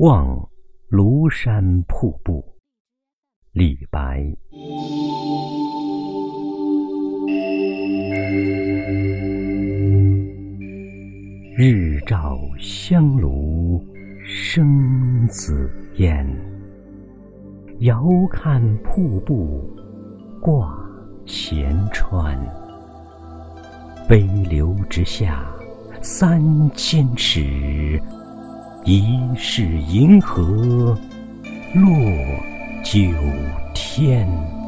望庐山瀑布，李白。日照香炉生紫烟，遥看瀑布挂前川。飞流直下三千尺，疑是银河落九天。